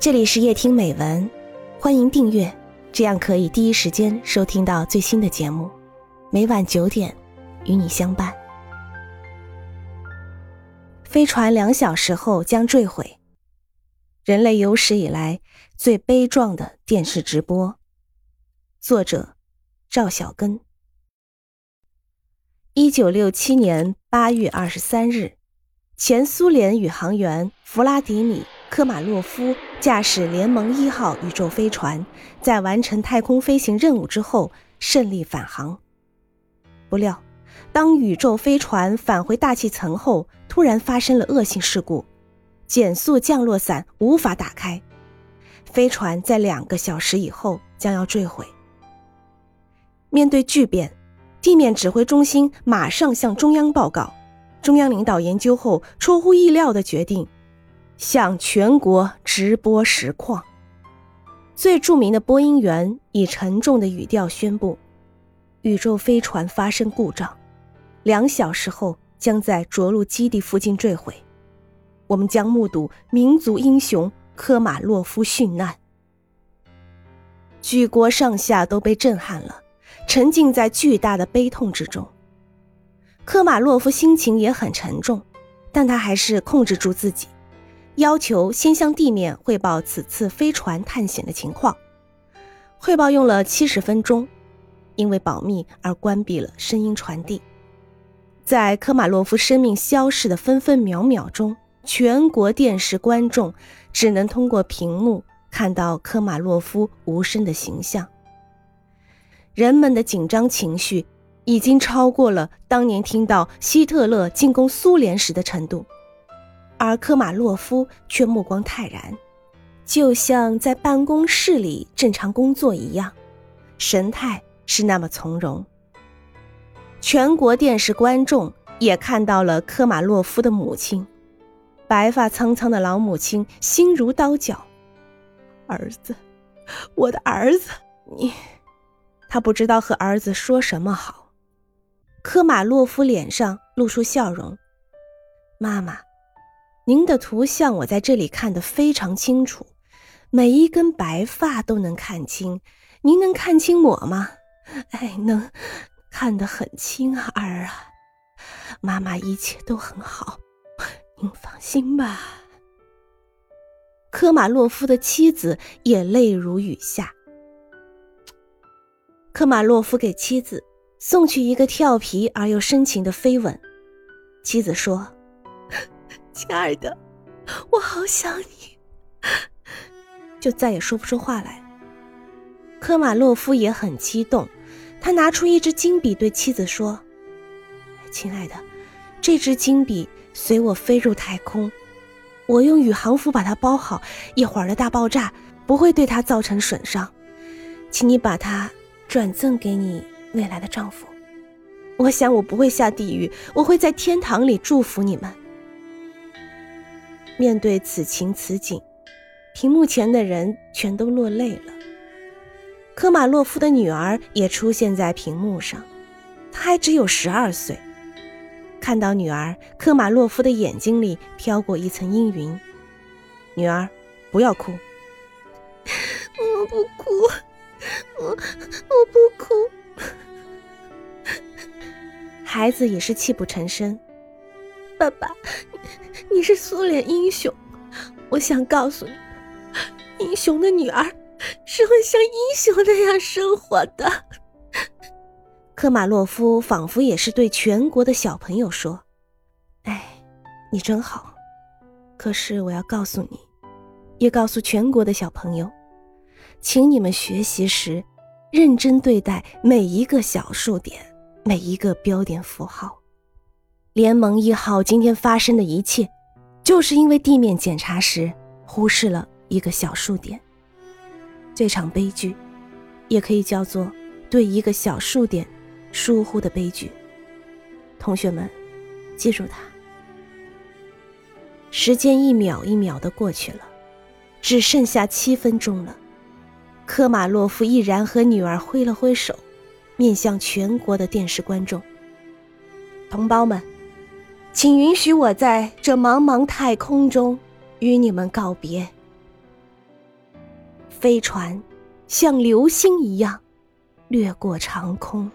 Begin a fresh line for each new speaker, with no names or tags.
这里是夜听美文，欢迎订阅，这样可以第一时间收听到最新的节目。每晚九点，与你相伴。飞船两小时后将坠毁，人类有史以来最悲壮的电视直播。作者：赵小根。一九六七年八月二十三日，前苏联宇航员弗拉迪米。科马洛夫驾驶联盟一号宇宙飞船，在完成太空飞行任务之后顺利返航。不料，当宇宙飞船返回大气层后，突然发生了恶性事故，减速降落伞无法打开，飞船在两个小时以后将要坠毁。面对巨变，地面指挥中心马上向中央报告，中央领导研究后，出乎意料的决定。向全国直播实况。最著名的播音员以沉重的语调宣布：“宇宙飞船发生故障，两小时后将在着陆基地附近坠毁。我们将目睹民族英雄科马洛夫殉难。”举国上下都被震撼了，沉浸在巨大的悲痛之中。科马洛夫心情也很沉重，但他还是控制住自己。要求先向地面汇报此次飞船探险的情况。汇报用了七十分钟，因为保密而关闭了声音传递。在科马洛夫生命消逝的分分秒秒中，全国电视观众只能通过屏幕看到科马洛夫无声的形象。人们的紧张情绪已经超过了当年听到希特勒进攻苏联时的程度。而科马洛夫却目光泰然，就像在办公室里正常工作一样，神态是那么从容。全国电视观众也看到了科马洛夫的母亲，白发苍苍的老母亲心如刀绞。儿子，我的儿子，你……他不知道和儿子说什么好。科马洛夫脸上露出笑容，妈妈。您的图像我在这里看得非常清楚，每一根白发都能看清。您能看清我吗？哎，能，看得很清啊，儿啊。妈妈一切都很好，您放心吧。科马洛夫的妻子也泪如雨下。科马洛夫给妻子送去一个调皮而又深情的飞吻，妻子说。亲爱的，我好想你，就再也说不出话来。科马洛夫也很激动，他拿出一支金笔对妻子说：“亲爱的，这支金笔随我飞入太空，我用宇航服把它包好，一会儿的大爆炸不会对它造成损伤，请你把它转赠给你未来的丈夫。我想我不会下地狱，我会在天堂里祝福你们。”面对此情此景，屏幕前的人全都落泪了。科马洛夫的女儿也出现在屏幕上，她还只有十二岁。看到女儿，科马洛夫的眼睛里飘过一层阴云。女儿，不要哭。
我不哭，我我不哭。
孩子也是泣不成声。
爸爸。你是苏联英雄，我想告诉你，英雄的女儿是会像英雄那样生活的。
科马洛夫仿佛也是对全国的小朋友说：“哎，你真好。可是我要告诉你，也告诉全国的小朋友，请你们学习时认真对待每一个小数点，每一个标点符号。联盟一号今天发生的一切。”就是因为地面检查时忽视了一个小数点，这场悲剧也可以叫做对一个小数点疏忽的悲剧。同学们，记住它。时间一秒一秒的过去了，只剩下七分钟了。科马洛夫毅然和女儿挥了挥手，面向全国的电视观众，同胞们。请允许我在这茫茫太空中与你们告别。飞船像流星一样掠过长空。